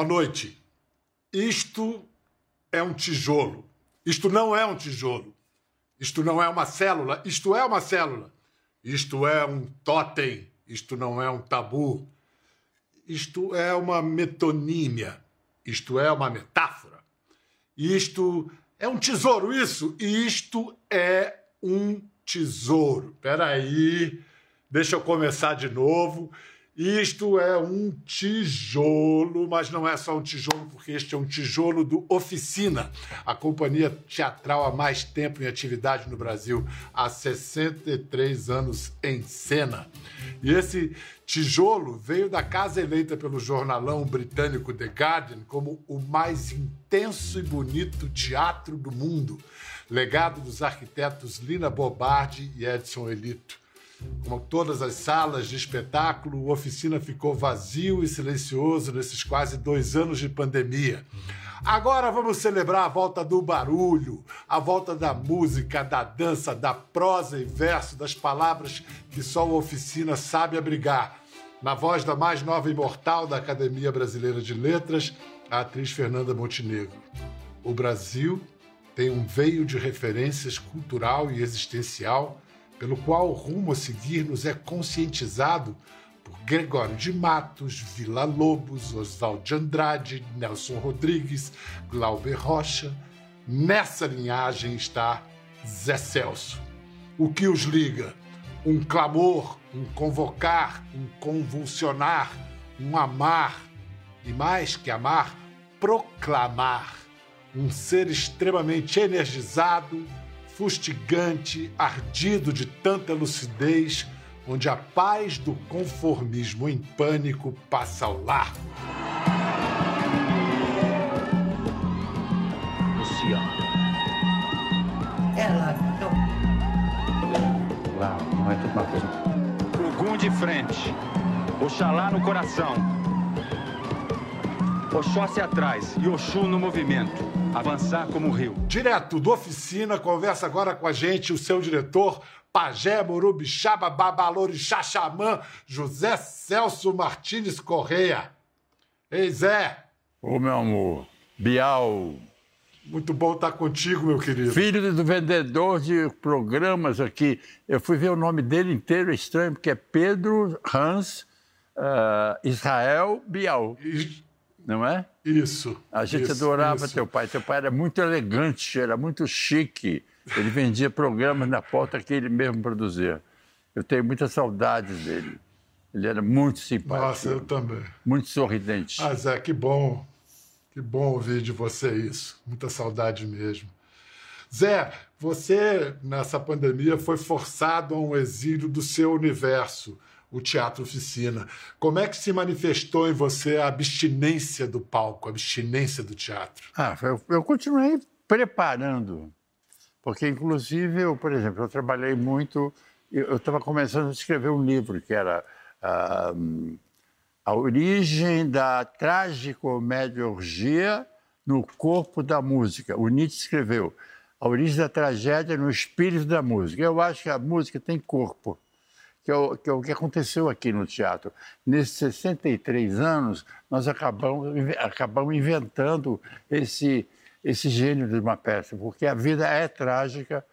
Boa noite. Isto é um tijolo. Isto não é um tijolo. Isto não é uma célula. Isto é uma célula. Isto é um totem. Isto não é um tabu. Isto é uma metonímia. Isto é uma metáfora. Isto é um tesouro, isso. Isto é um tesouro. Espera aí. Deixa eu começar de novo. Isto é um tijolo, mas não é só um tijolo, porque este é um tijolo do Oficina, a companhia teatral há mais tempo em atividade no Brasil, há 63 anos em cena. E esse tijolo veio da casa eleita pelo jornalão britânico The Guardian como o mais intenso e bonito teatro do mundo, legado dos arquitetos Lina Bobardi e Edson Elito. Como todas as salas de espetáculo, o oficina ficou vazio e silencioso nesses quase dois anos de pandemia. Agora vamos celebrar a volta do barulho, a volta da música, da dança, da prosa e verso, das palavras que só a oficina sabe abrigar. Na voz da mais nova imortal da Academia Brasileira de Letras, a atriz Fernanda Montenegro. O Brasil tem um veio de referências cultural e existencial pelo qual o rumo a seguir nos é conscientizado por Gregório de Matos, Vila Lobos, Oswald de Andrade, Nelson Rodrigues, Glauber Rocha. Nessa linhagem está Zé Celso. O que os liga? Um clamor, um convocar, um convulsionar, um amar e mais que amar, proclamar. Um ser extremamente energizado, fustigante, ardido de tanta lucidez, onde a paz do conformismo em pânico passa ao largo. Luciana. Ela não. Lá, não é tudo uma coisa. Ogum de frente. Oxalá no coração. Oxóssi atrás e Oxu no movimento. Avançar como o rio. Direto do Oficina, conversa agora com a gente o seu diretor, Pajé Morubixaba Babalorixá Xamã, José Celso Martins Correia. Ei, Zé. Ô, meu amor, Bial. Muito bom estar contigo, meu querido. Filho do vendedor de programas aqui. Eu fui ver o nome dele inteiro, é estranho, porque é Pedro Hans uh, Israel Bial. E- Não é? Isso. A gente isso, adorava isso. teu pai. Teu pai era muito elegante, era muito chique. Ele vendia programas na porta que ele mesmo produzia. Eu tenho muitas saudades dele. Ele era muito simpático, Nossa, eu também. muito sorridente. Ah, Zé, que bom. Que bom ouvir de você isso. Muita saudade mesmo. Zé, você, nessa pandemia, foi forçado a um exílio do seu universo, o Teatro Oficina. Como é que se manifestou em você a abstinência do palco, a abstinência do teatro? Ah, eu, eu continuei preparando, porque inclusive eu, por exemplo, eu trabalhei muito, eu estava começando a escrever um livro que era hum, a origem da tragicomédia orgia no corpo da música. O Nietzsche escreveu a origem da tragédia no espírito da música. Eu acho que a música tem corpo que é, o, que é o que aconteceu aqui no teatro. Nesses 63 anos, nós acabamos, acabamos inventando esse, esse gênio de uma peça, porque a vida é trágica,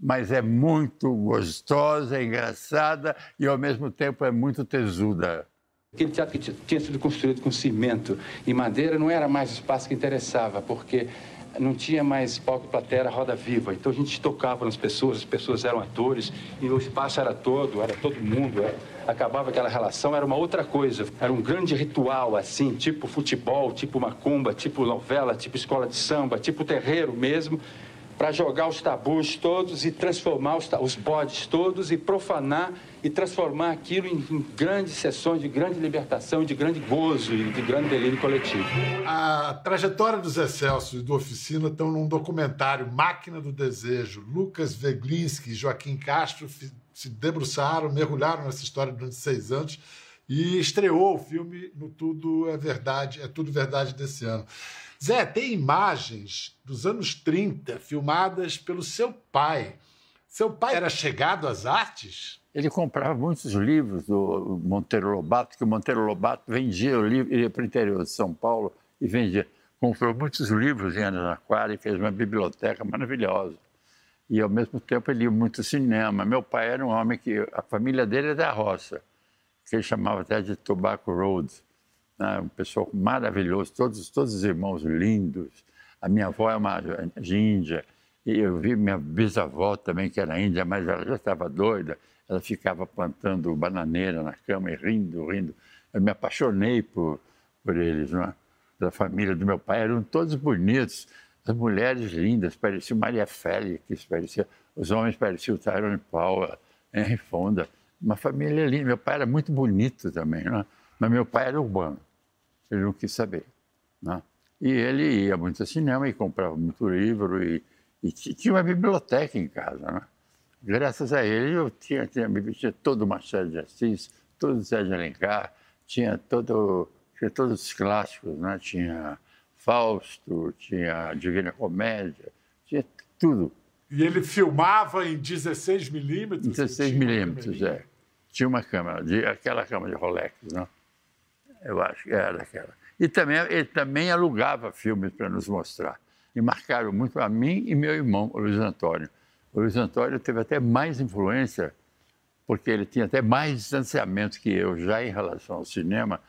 mas é muito gostosa, é engraçada e, ao mesmo tempo, é muito tesuda. Aquele teatro que tinha sido construído com cimento e madeira não era mais o espaço que interessava, porque não tinha mais palco plateia, roda viva. Então a gente tocava nas pessoas, as pessoas eram atores e o espaço era todo, era todo mundo. era- acabava aquela relação, era uma outra coisa. Era um grande ritual, assim, tipo futebol, tipo macumba, tipo novela, tipo escola de samba, tipo terreiro mesmo, para jogar os tabus todos e transformar os, os bodes todos e profanar e transformar aquilo em, em grandes sessões de grande libertação, de grande gozo e de grande delírio coletivo. A trajetória do Zé Celso e do Oficina estão num documentário Máquina do Desejo. Lucas Veglinski e Joaquim Castro se debruçaram, mergulharam nessa história durante seis anos e estreou o filme no Tudo é Verdade, é Tudo Verdade desse ano. Zé, tem imagens dos anos 30 filmadas pelo seu pai. Seu pai era chegado às artes? ele comprava muitos livros do Monteiro Lobato, que o Monteiro Lobato vendia o livro, ia para o interior de São Paulo e vendia. Comprou muitos livros em Araraquara e fez uma biblioteca maravilhosa. E, ao mesmo tempo, ele ia muito cinema. Meu pai era um homem que... A família dele é da roça, que ele chamava até de Tobacco Road. Né? Um pessoal maravilhoso, todos, todos os irmãos lindos. A minha avó é uma índia. E eu vi minha bisavó também, que era índia, mas ela já estava doida ela ficava plantando bananeira na cama e rindo, rindo. Eu me apaixonei por, por eles, não é? da família do meu pai. Eram todos bonitos, as mulheres lindas, parecia Maria Félix, parecia, os homens pareciam Tyrone Power, Henry Fonda. Uma família linda. Meu pai era muito bonito também, não é? mas meu pai era urbano. Ele não quis saber. Não é? E ele ia muito ao cinema e comprava muito livro e, e tinha uma biblioteca em casa. Não é? graças a ele, eu tinha, tinha, tinha todo o Machado de Assis, todo o Zé de Alencar, tinha, todo, tinha todos os clássicos, né? tinha Fausto, tinha Divina Comédia, tinha tudo. E ele filmava em 16 milímetros? 16 milímetros, é. Tinha uma câmera, de, aquela câmera de Rolex, não? Eu acho que era aquela. E também, ele também alugava filmes para nos mostrar. E marcaram muito a mim e meu irmão, o Luiz Antônio. O Luiz Antônio teve até mais influência, porque ele tinha até mais distanciamento que eu já em relação ao cinema,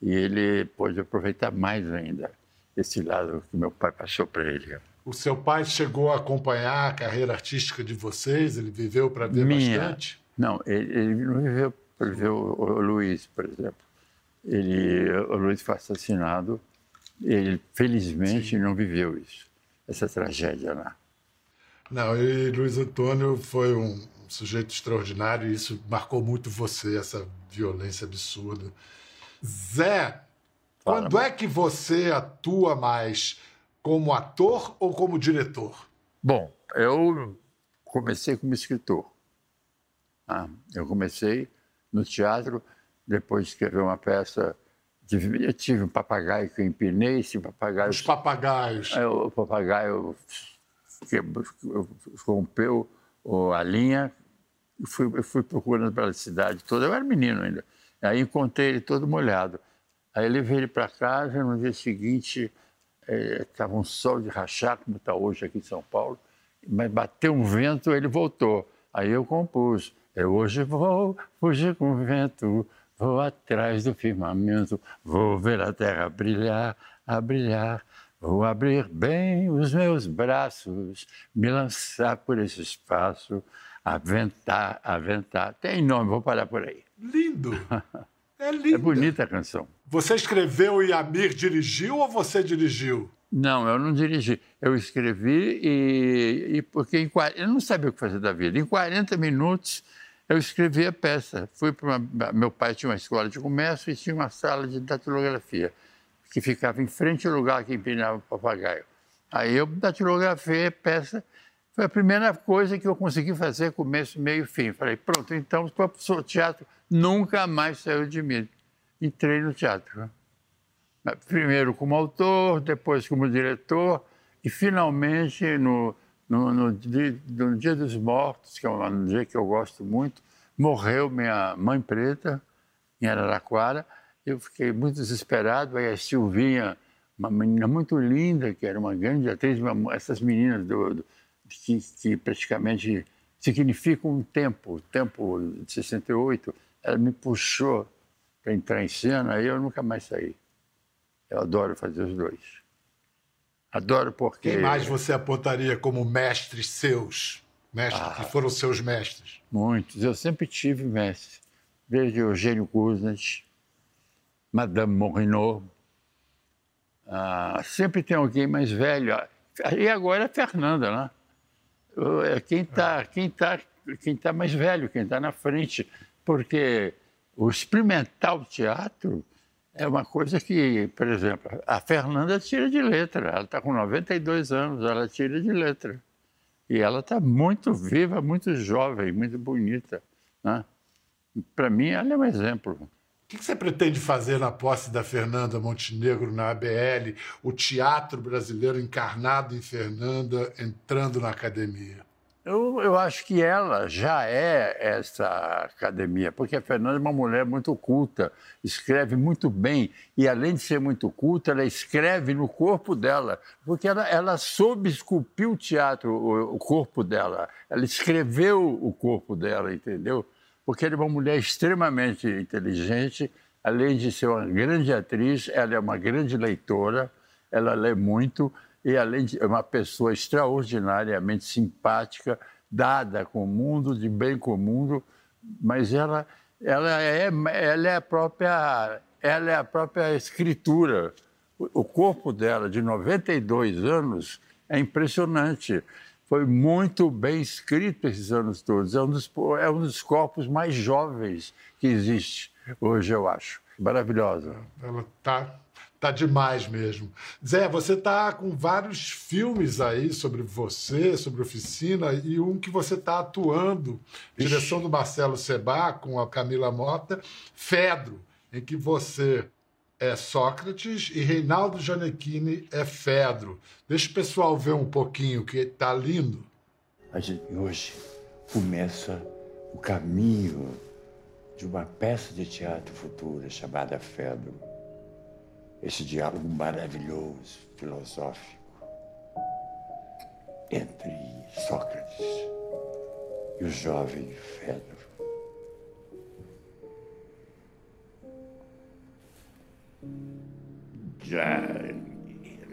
e ele pôde aproveitar mais ainda esse lado que meu pai passou para ele. O seu pai chegou a acompanhar a carreira artística de vocês? Ele viveu para ver Minha. bastante? Não, ele, ele não viveu para ver o, o, Luiz, por exemplo. Ele, o Luiz foi assassinado, ele felizmente Sim. não viveu isso, essa tragédia lá. Não, e Luiz Antônio foi um sujeito extraordinário e isso marcou muito você, essa violência absurda. Zé, Fala, quando é que você atua mais como ator ou como diretor? Bom, eu comecei como escritor. Ah, eu comecei no teatro, depois de escrever uma peça. Eu tive um papagaio que eu empinei, esse papagaio. Os papagaios. É, o papagaio que rompeu a linha e fui, fui procurando pela cidade toda. Eu era menino ainda. Aí encontrei ele todo molhado. Aí levei ele para casa. No dia seguinte, estava é, um sol de rachar, como está hoje aqui em São Paulo. Mas bateu um vento, ele voltou. Aí eu compus. Eu hoje vou fugir com o vento, vou atrás do firmamento, vou ver a terra brilhar, a brilhar. Vou abrir bem os meus braços, me lançar por esse espaço, aventar, aventar. Tem nome, vou parar por aí. Lindo! É lindo. É bonita a canção. Você escreveu e Amir dirigiu ou você dirigiu? Não, eu não dirigi. Eu escrevi e, e porque em, eu não sabia o que fazer da vida. Em 40 minutos eu escrevi a peça. Fui para meu pai tinha uma escola de comércio e tinha uma sala de datilografia que ficava em frente ao lugar que empinava o papagaio. Aí eu datilografei a peça. Foi a primeira coisa que eu consegui fazer, começo, meio fim. Falei, pronto, então o teatro nunca mais saiu de mim. Entrei no teatro. Né? Primeiro como autor, depois como diretor, e finalmente no, no, no, dia, no dia dos Mortos, que é um dia que eu gosto muito, morreu minha mãe preta, em Araraquara, eu fiquei muito desesperado. Aí a Silvinha, uma menina muito linda, que era uma grande atriz, uma, essas meninas do, do, que, que, praticamente significam um tempo, o tempo de 68, ela me puxou para entrar em cena e eu nunca mais saí. Eu adoro fazer os dois. Adoro porque. Quem mais você apontaria como mestres seus? Mestres ah, que foram seus mestres? Muitos. Eu sempre tive mestres. Desde Eugênio Kuznet, Madame Morinot. Ah, sempre tem alguém mais velho. E agora é a Fernanda, né? É quem está quem tá, quem tá mais velho, quem está na frente. Porque o experimental teatro é uma coisa que, por exemplo, a Fernanda tira de letra. Ela está com 92 anos, ela tira de letra. E ela está muito viva, muito jovem, muito bonita. Né? Para mim, ela é um exemplo. O que você pretende fazer na posse da Fernanda Montenegro na ABL, o teatro brasileiro encarnado em Fernanda entrando na academia? Eu, eu acho que ela já é essa academia, porque a Fernanda é uma mulher muito culta, escreve muito bem, e além de ser muito culta, ela escreve no corpo dela, porque ela, ela soube esculpir o teatro, o, o corpo dela, ela escreveu o corpo dela, entendeu? Porque ela é uma mulher extremamente inteligente, além de ser uma grande atriz, ela é uma grande leitora, ela lê muito, e além de uma pessoa extraordinariamente simpática, dada com o mundo, de bem com o mundo, mas ela, ela, é, ela é a própria ela é a própria escritura. O corpo dela, de 92 anos, é impressionante. Foi muito bem escrito esses anos todos. É um dos, é um dos corpos mais jovens que existe hoje, eu acho. Maravilhosa. Ela está Tá demais mesmo. Zé, você tá com vários filmes aí sobre você, sobre oficina, e um que você tá atuando, Ixi. direção do Marcelo Sebá, com a Camila Mota, Fedro, em que você é Sócrates e Reinaldo Gianecchini é Fedro. Deixa o pessoal ver um pouquinho, que tá lindo. A gente hoje começa o caminho de uma peça de teatro futura chamada Fedro esse diálogo maravilhoso, filosófico, entre Sócrates e o jovem Fedro. Já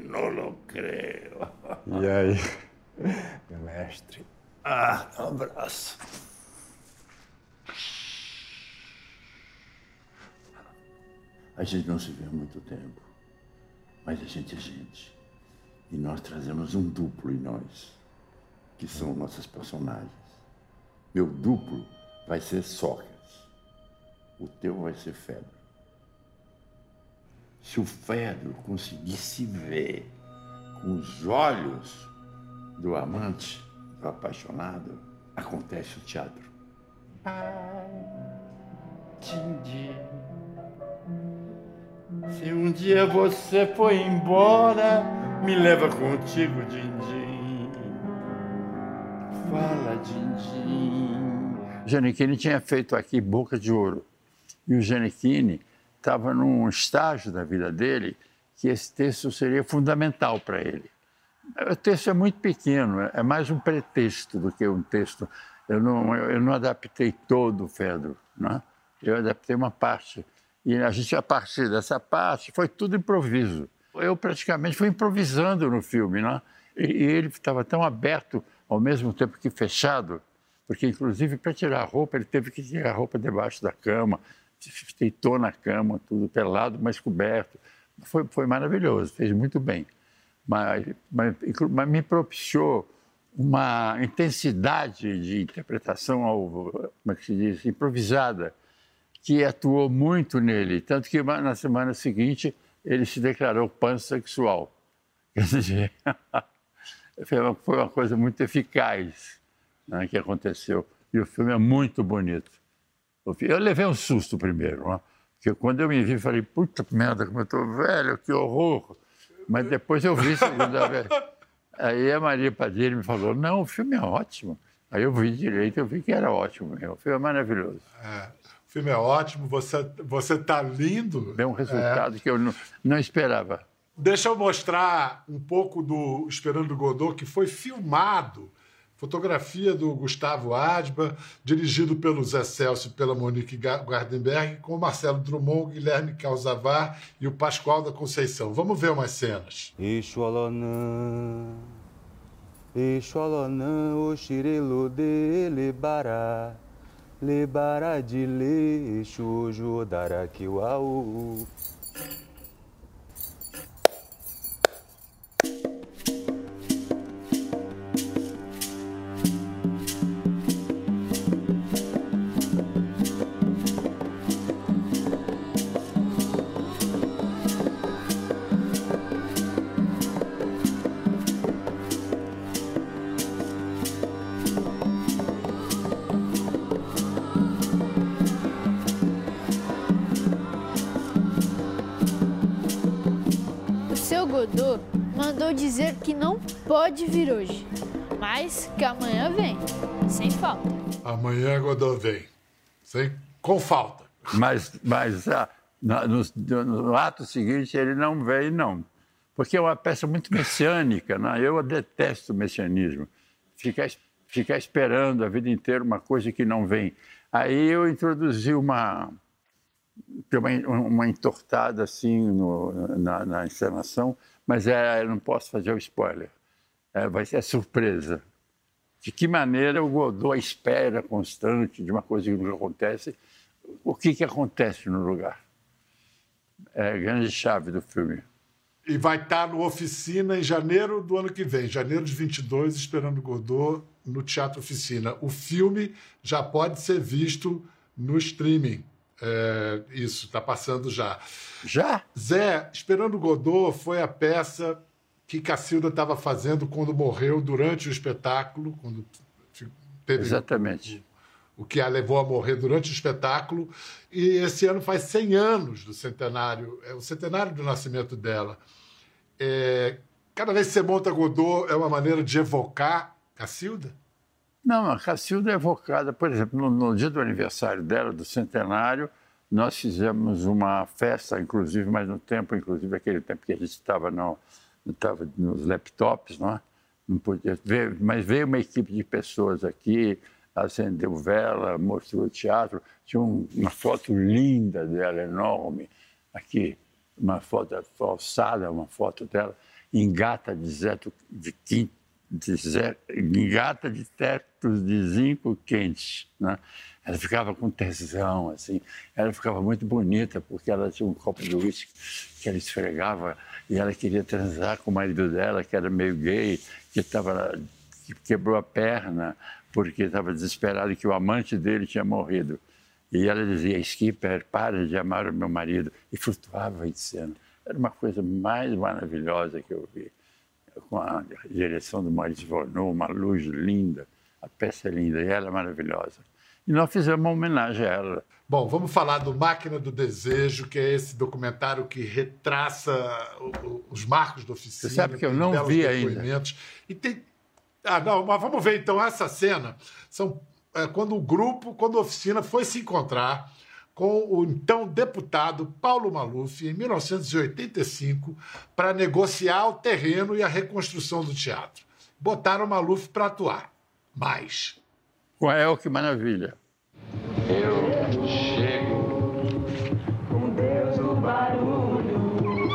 não lo creio. E aí, meu mestre? Ah, um abraço. A gente não se vê há muito tempo, mas a gente é gente. E nós trazemos um duplo em nós, que são nossos personagens. Meu duplo vai ser Sócrates, o teu vai ser Fedro. Se o Fedro conseguir se ver com os olhos do amante, do apaixonado, acontece o teatro. Ai, din, se um dia você foi embora, me leva contigo, Dindim. Fala, Dindim. Giannichini tinha feito aqui Boca de Ouro. E o Giannichini estava num estágio da vida dele que esse texto seria fundamental para ele. O texto é muito pequeno, é mais um pretexto do que um texto. Eu não, eu não adaptei todo o Fedro, né? eu adaptei uma parte. E a gente, a partir dessa parte, foi tudo improviso. Eu praticamente fui improvisando no filme, né? E, e ele estava tão aberto, ao mesmo tempo que fechado, porque, inclusive, para tirar a roupa, ele teve que tirar a roupa debaixo da cama, se deitou na cama, tudo pelado, mas coberto. Foi, foi maravilhoso, fez muito bem. Mas, mas, mas me propiciou uma intensidade de interpretação, ao, como é que se diz, improvisada, que atuou muito nele, tanto que na semana seguinte ele se declarou pansexual. Quer dizer, foi uma coisa muito eficaz né, que aconteceu. E o filme é muito bonito. Eu levei um susto primeiro, né? porque quando eu me vi, falei, puta merda, como eu estou velho, que horror. Mas depois eu vi a segunda vez. Aí a Maria Padilha me falou, não, o filme é ótimo. Aí eu vi direito, eu vi que era ótimo. O filme é maravilhoso. É. O filme é ótimo, você você tá lindo. Deu um resultado é. que eu não, não esperava. Deixa eu mostrar um pouco do Esperando Godot, que foi filmado. Fotografia do Gustavo Adba, dirigido pelo Zé Celso e pela Monique Gardenberg, com o Marcelo Drummond, Guilherme Calzavar e o Pascoal da Conceição. Vamos ver umas cenas. Ixualanã, Ixualanã, o xirelo dele bará. Lebaradile Shujo Darakiwau. Godot mandou dizer que não pode vir hoje. Mas que amanhã vem, sem falta. Amanhã Godot vem. Sem, com falta. Mas, mas ah, no, no, no, ato seguinte ele não vem, não. Porque é uma peça muito messiânica. Né? Eu detesto o messianismo. Ficar, ficar esperando a vida inteira uma coisa que não vem. Aí eu introduzi uma, uma, uma entortada assim no, na, na, encenação, mas é, eu não posso fazer o spoiler. É, vai ser surpresa. De que maneira o Godot espera constante de uma coisa que não acontece, o que, que acontece no lugar? É a grande chave do filme. E vai estar no Oficina em janeiro do ano que vem, janeiro de 22, esperando Godot no Teatro Oficina. O filme já pode ser visto no streaming. É, isso, está passando já. Já? Zé, Esperando Godot foi a peça que Cacilda estava fazendo quando morreu durante o espetáculo, quando teve Exatamente. O, o, que a levou a morrer durante o espetáculo. E esse ano faz 100 anos do centenário, é o centenário do nascimento dela. É, cada vez que você monta Godot, é uma maneira de evocar Cacilda? Não, a Cacilda é evocada, por exemplo, no, no, dia do aniversário dela, do centenário, nós fizemos uma festa, inclusive, mas no tempo, inclusive, aquele tempo que a gente estava no, nos laptops, não, é? não podia ver, mas veio uma equipe de pessoas aqui, acendeu vela, mostrou o teatro, tinha um, uma foto linda dela, enorme, aqui, uma foto falsada, uma foto dela, em gata de, zeto, de quinto, de gata de tetos de zinco quente. Né? Ela ficava com tesão, assim. Ela ficava muito bonita, porque ela tinha um copo de uísque que ela esfregava e ela queria transar com o marido dela, que era meio gay, que, tava, que quebrou a perna porque estava desesperado que o amante dele tinha morrido. E ela dizia, Skipper, para de amar o meu marido. E flutuava em cena. Era uma coisa mais maravilhosa que eu vi com a direção do Maurício Vornou, uma luz linda, a peça é linda e ela é maravilhosa. E nós fizemos uma homenagem a ela. Bom, vamos falar do Máquina do Desejo, que é esse documentário que retraça os marcos da oficina. Você sabe que eu não vi ainda. E tem... Ah, não, mas vamos ver então essa cena. São é, quando o grupo, quando a oficina foi se encontrar com o então deputado Paulo Maluf em 1985 para negociar o terreno e a reconstrução do teatro. Botaram o Maluf para atuar. Mas. Qual que maravilha? Eu chego. Com Deus o barulho.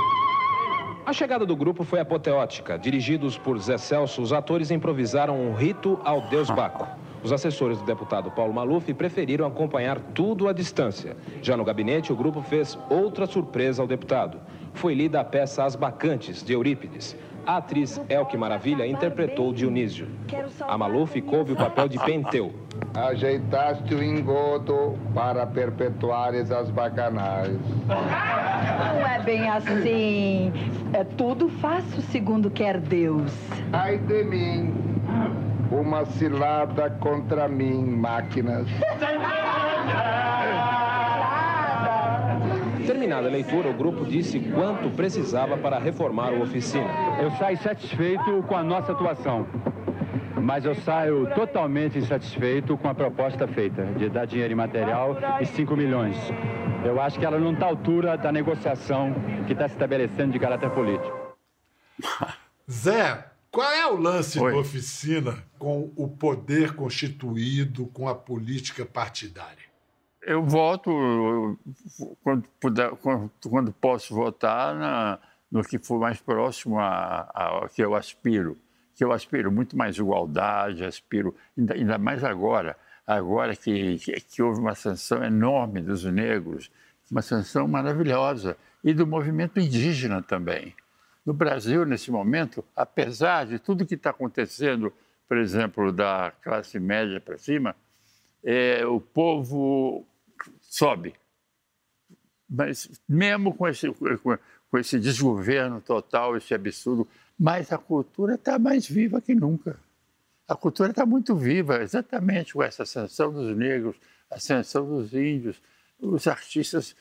A chegada do grupo foi apoteótica. Dirigidos por Zé Celso, os atores improvisaram um rito ao Deus Baco. Os assessores do deputado Paulo Maluf preferiram acompanhar tudo à distância. Já no gabinete, o grupo fez outra surpresa ao deputado. Foi lida a peça As Bacantes, de Eurípides. A atriz Elke Maravilha interpretou Dionísio. A Maluf coube o papel de Penteu. Ajeitaste o engodo para perpetuares as bacanais. Não é bem assim. É tudo faço segundo quer Deus. Ai de mim. Uma cilada contra mim, máquinas. Terminada a leitura, o grupo disse quanto precisava para reformar a oficina. Eu saio satisfeito com a nossa atuação, mas eu saio totalmente insatisfeito com a proposta feita de dar dinheiro em material e 5 milhões. Eu acho que ela não está à altura da negociação que está se estabelecendo de caráter político. Zé, qual é o lance Oi. da oficina com o poder constituído, com a política partidária? Eu voto quando, puder, quando, quando posso votar na, no que for mais próximo ao que eu aspiro. Que eu aspiro muito mais igualdade, aspiro, ainda, ainda mais agora, agora que, que, que houve uma sanção enorme dos negros, uma sanção maravilhosa, e do movimento indígena também. No Brasil, nesse momento, apesar de tudo que está acontecendo, por exemplo, da classe média para cima, é, o povo sobe. Mas mesmo com esse, com esse desgoverno total, esse absurdo, mas a cultura está mais viva que nunca. A cultura está muito viva, exatamente com essa ascensão dos negros, ascensão dos índios, os artistas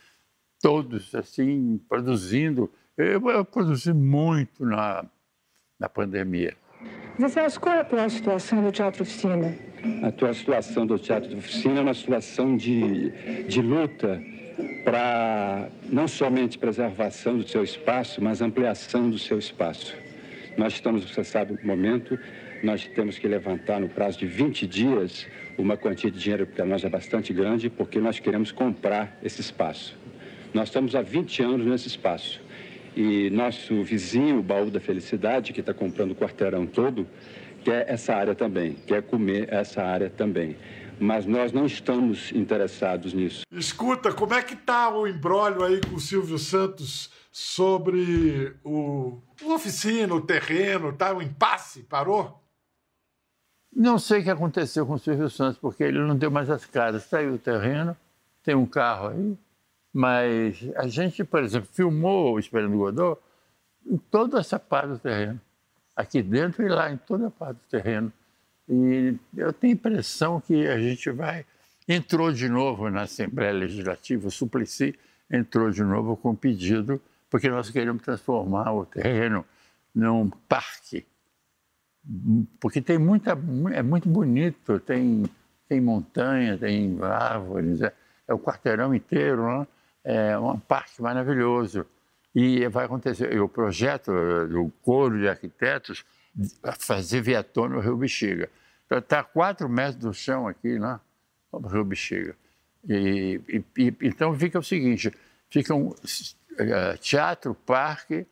todos assim produzindo eu, eu produzi muito na, na pandemia. Zé Celso, qual é a atual situação do Teatro Oficina? A atual situação do Teatro Oficina é uma situação de, de luta para não somente preservação do seu espaço, mas ampliação do seu espaço. Nós estamos, você sabe, no momento, nós temos que levantar no prazo de 20 dias uma quantia de dinheiro que para nós é bastante grande, porque nós queremos comprar esse espaço. Nós estamos há 20 anos nesse espaço. E nosso vizinho, o Baú da Felicidade, que está comprando o quarteirão todo, quer essa área também, quer comer essa área também. Mas nós não estamos interessados nisso. Escuta, como é que tá o embrólio aí com o Silvio Santos sobre o, o oficina, o terreno, tá? O impasse, parou? Não sei o que aconteceu com o Silvio Santos, porque ele não deu mais as caras. Saiu o terreno, tem um carro aí, mas a gente, por exemplo, filmou o Esperando Godot em toda essa parte do terreno. Aqui dentro e lá, em toda a parte do terreno. E eu tenho a impressão que a gente vai. Entrou de novo na Assembleia Legislativa, o Suplicy entrou de novo com um pedido, porque nós queremos transformar o terreno num parque porque tem muita, é muito bonito, tem, tem montanha, tem árvores, é, é o quarteirão inteiro, né? É um parque maravilhoso. E vai acontecer, o projeto do coro de arquitetos fazer viaton no Rio Bexiga. Está então, a quatro metros do chão aqui, né? no Rio Bexiga. E, e, então fica o seguinte, fica um uh, teatro, parque,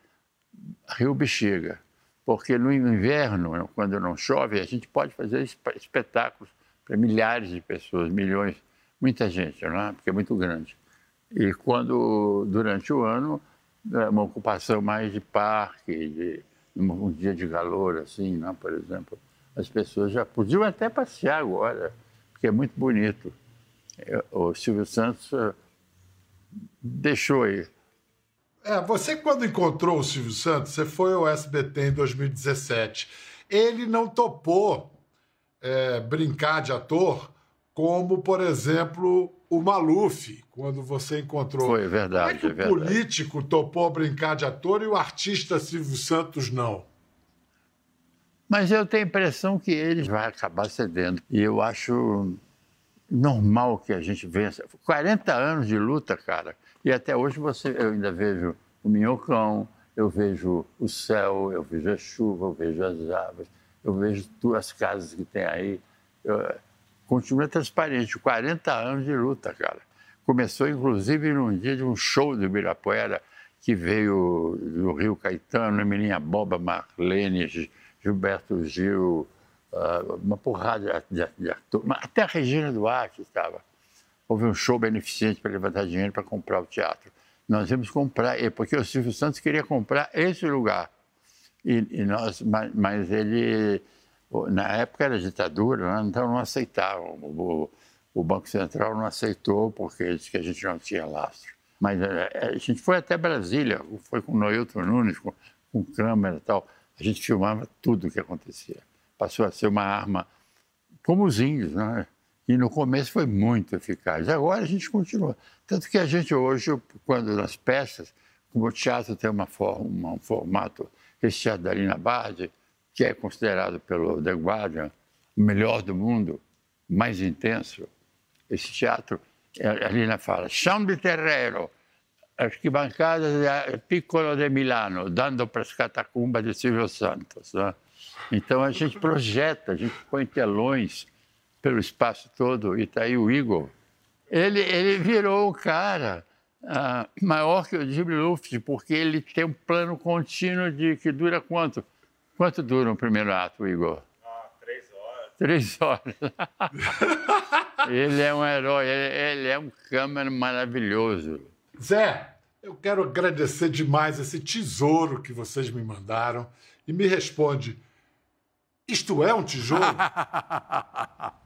Rio Bexiga porque no inverno, quando não chove, a gente pode fazer espetáculos para milhares de pessoas, milhões, muita gente, não é? porque é muito grande. E quando, durante o ano, é uma ocupação mais de parque, de um dia de calor, assim, não? É? por exemplo, as pessoas já podiam até passear agora, porque é muito bonito. É, o Silvio Santos eh, deixou aí é, você quando encontrou o Silvio Santos, você foi ao SBT em 2017. Ele não topou é, brincar de ator como, por exemplo, o Maluf, quando você encontrou. Foi verdade. Como é que é o político topou brincar de ator e o artista Silvio Santos não? Mas eu tenho a impressão que ele vai acabar cedendo. E eu acho normal que a gente vença. 40 anos de luta, cara. E até hoje você, eu ainda vejo o minhocão, eu vejo o céu, eu vejo a chuva, eu vejo as árvores, eu vejo as casas que tem aí. Eu, continua transparente. 40 anos de luta, cara. Começou, inclusive, num dia de um show do Ibirapuera, que veio do Rio Caetano, Emilinha Boba, Marlene, Gilberto Gil, uh, uma porrada de, de, de atores. Até a Regina Duarte estava houve um show beneficente para levantar dinheiro para comprar o teatro. Nós íamos comprar, porque o Silvio Santos queria comprar esse lugar. E, e nós, mas, mas, ele, na época era ditadura, né? então não aceitavam. O, o, Banco Central não aceitou porque disse que a gente não tinha lastro. Mas a, é, é, a gente foi até Brasília, foi com o Noilton Nunes, com, com câmera e tal. A gente filmava tudo o que acontecia. Passou a ser uma arma como os índios, né? E no começo foi muito eficaz. Agora a gente continua. Tanto que a gente hoje, quando nas peças, como o teatro tem uma forma, um formato, teatro da Lina Bardi, que é considerado pelo The Guardian o melhor do mundo, mais intenso, esse teatro, a Lina fala, chão de terreiro, arquibancada piccolo de Milano, dando para as catacumbas de Silvio Santos. Né? Então a gente projeta, a gente põe telões, pelo espaço todo, e está aí o Igor. Ele, ele virou o cara uh, maior que o Jim Luft, porque ele tem um plano contínuo de que dura quanto? Quanto dura o primeiro ato, Igor? Ah, três horas. Três horas. ele é um herói, ele, ele é um câmera maravilhoso. Zé, eu quero agradecer demais esse tesouro que vocês me mandaram e me responde: isto é um tijolo?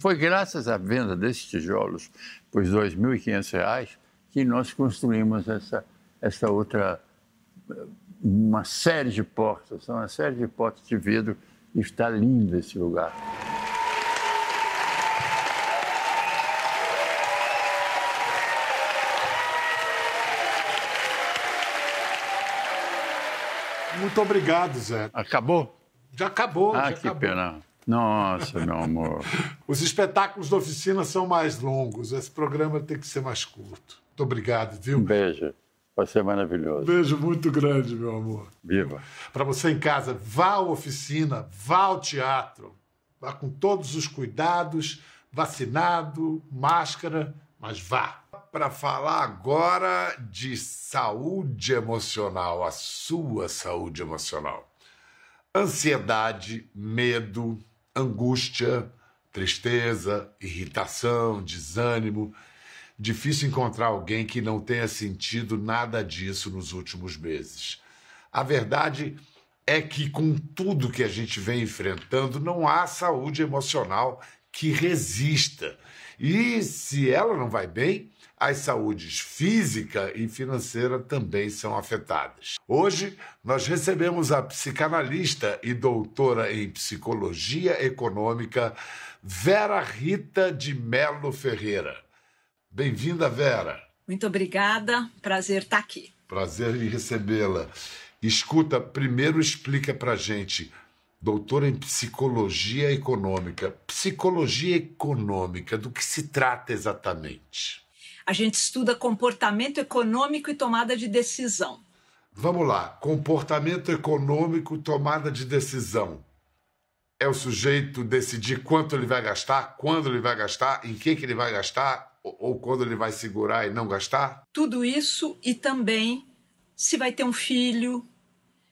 Foi graças à venda desses tijolos por R$ 2.500 que nós construímos essa, essa outra, uma série de portas, uma série de portas de vidro. E está lindo esse lugar. Muito obrigado, Zé. Acabou? Já acabou, ah, já que acabou. pena. Nossa, meu amor. Os espetáculos da oficina são mais longos. Esse programa tem que ser mais curto. Muito obrigado, viu? Um beijo. Vai ser maravilhoso. Beijo muito grande, meu amor. Viva. Para você em casa, vá à oficina, vá ao teatro. Vá com todos os cuidados, vacinado, máscara, mas vá. Para falar agora de saúde emocional, a sua saúde emocional. Ansiedade, medo, angústia, tristeza, irritação, desânimo. Difícil encontrar alguém que não tenha sentido nada disso nos últimos meses. A verdade é que, com tudo que a gente vem enfrentando, não há saúde emocional que resista. E se ela não vai bem, as saúdes física e financeira também são afetadas. Hoje, nós recebemos a psicanalista e doutora em psicologia econômica Vera Rita de Melo Ferreira. Bem-vinda, Vera. Muito obrigada, prazer estar aqui. Prazer em recebê-la. Escuta, primeiro explica pra gente, doutora em psicologia econômica. Psicologia econômica, do que se trata exatamente? A gente estuda comportamento econômico e tomada de decisão. Vamos lá, comportamento econômico, tomada de decisão. É o sujeito decidir quanto ele vai gastar, quando ele vai gastar, em que, que ele vai gastar, ou quando ele vai segurar e não gastar? Tudo isso e também se vai ter um filho,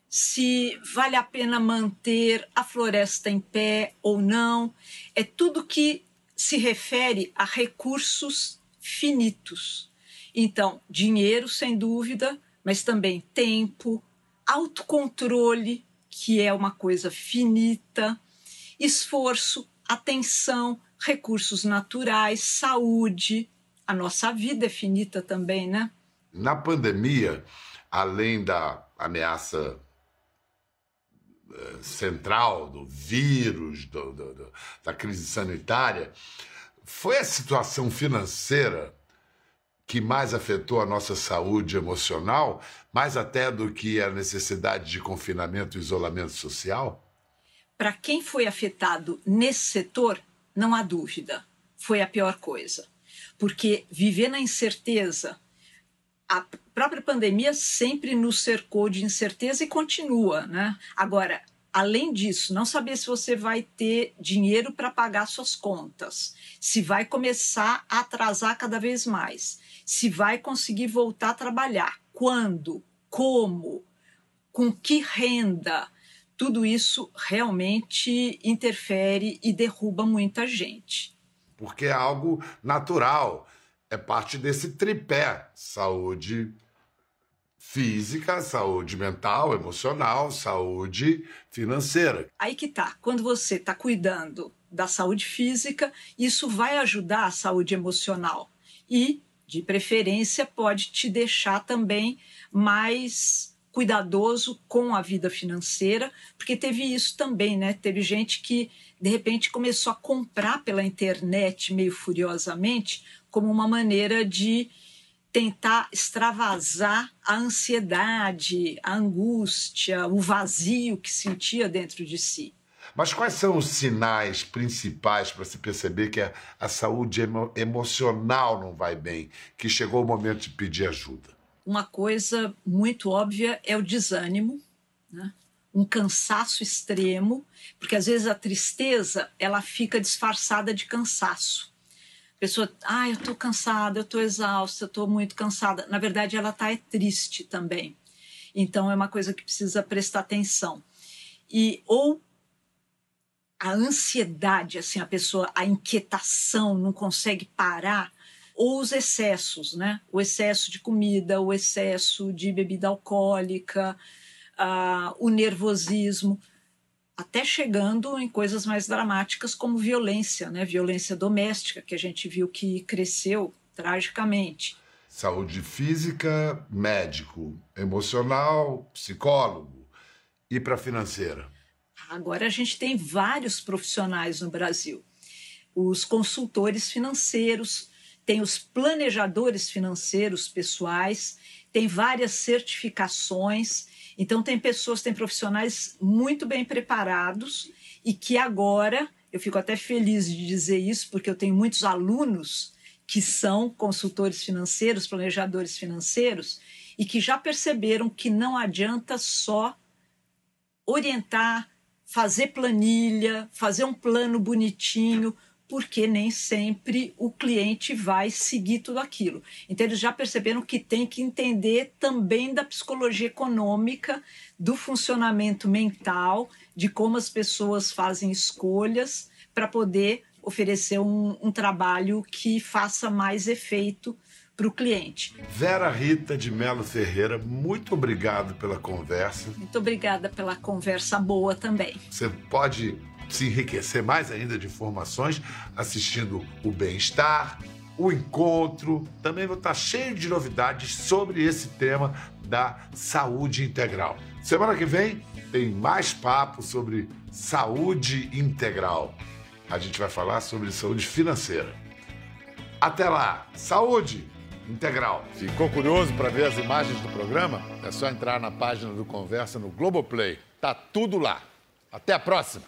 se vale a pena manter a floresta em pé ou não. É tudo que se refere a recursos finitos. Então, dinheiro, sem dúvida, mas também tempo, autocontrole, que é uma coisa finita, esforço, atenção, recursos naturais, saúde. A nossa vida é finita também, né? Na pandemia, além da ameaça central do vírus, do, do, do, da crise sanitária, foi a situação financeira que mais afetou a nossa saúde emocional, mais até do que a necessidade de confinamento e isolamento social? Para quem foi afetado nesse setor, não há dúvida, foi a pior coisa. Porque viver na incerteza, a própria pandemia sempre nos cercou de incerteza e continua, né? Agora, além disso, não saber se você vai ter dinheiro para pagar suas contas, se vai começar a atrasar cada vez mais, se vai conseguir voltar a trabalhar, quando, como, com que renda, tudo isso realmente interfere e derruba muita gente. Porque é algo natural, é parte desse tripé: saúde física, saúde mental, emocional, saúde financeira. Aí que tá. Quando você está cuidando da saúde física, isso vai ajudar a saúde emocional e, de preferência, pode te deixar também mais cuidadoso com a vida financeira, porque teve isso também, né? Teve gente que de repente começou a comprar pela internet meio furiosamente como uma maneira de tentar extravasar a ansiedade, a angústia, o vazio que sentia dentro de si. Mas quais são os sinais principais para se perceber que a, a saúde emo emocional não vai bem, que chegou o momento de pedir ajuda? Uma coisa muito óbvia é o desânimo, né? um cansaço extremo, porque às vezes a tristeza ela fica disfarçada de cansaço. A pessoa, ah, eu estou cansada, eu estou exausta, eu estou muito cansada. Na verdade, ela está é triste também. Então, é uma coisa que precisa prestar atenção. E ou a ansiedade, assim, a pessoa, a inquietação, não consegue parar, ou os excessos, né? O excesso de comida, o excesso de bebida alcoólica, uh, o nervosismo até chegando em coisas mais dramáticas como violência, né? Violência doméstica, que a gente viu que cresceu tragicamente. Saúde física, médico, emocional, psicólogo e para financeira. Agora a gente tem vários profissionais no Brasil. Os consultores financeiros, tem os planejadores financeiros pessoais, tem várias certificações. Então, tem pessoas, tem profissionais muito bem preparados e que agora, eu fico até feliz de dizer isso, porque eu tenho muitos alunos que são consultores financeiros, planejadores financeiros, e que já perceberam que não adianta só orientar, fazer planilha, fazer um plano bonitinho, porque nem sempre o cliente vai seguir tudo aquilo. Então, eles já perceberam que tem que entender também da psicologia econômica, do funcionamento mental, de como as pessoas fazem escolhas para poder oferecer um, um trabalho que faça mais efeito para o cliente. Vera Rita de Melo Ferreira, muito obrigado pela conversa. Muito obrigada pela conversa boa também. Você pode se enriquecer mais ainda de informações assistindo o Bem-Estar, o Encontro. Também vou estar cheio de novidades sobre esse tema da saúde integral. Semana que vem tem mais papo sobre saúde integral. A gente vai falar sobre saúde financeira. Até lá, saúde integral. Ficou curioso para ver as imagens do programa? É só entrar na página do Conversa no Globoplay. Tá tudo lá. Até a próxima.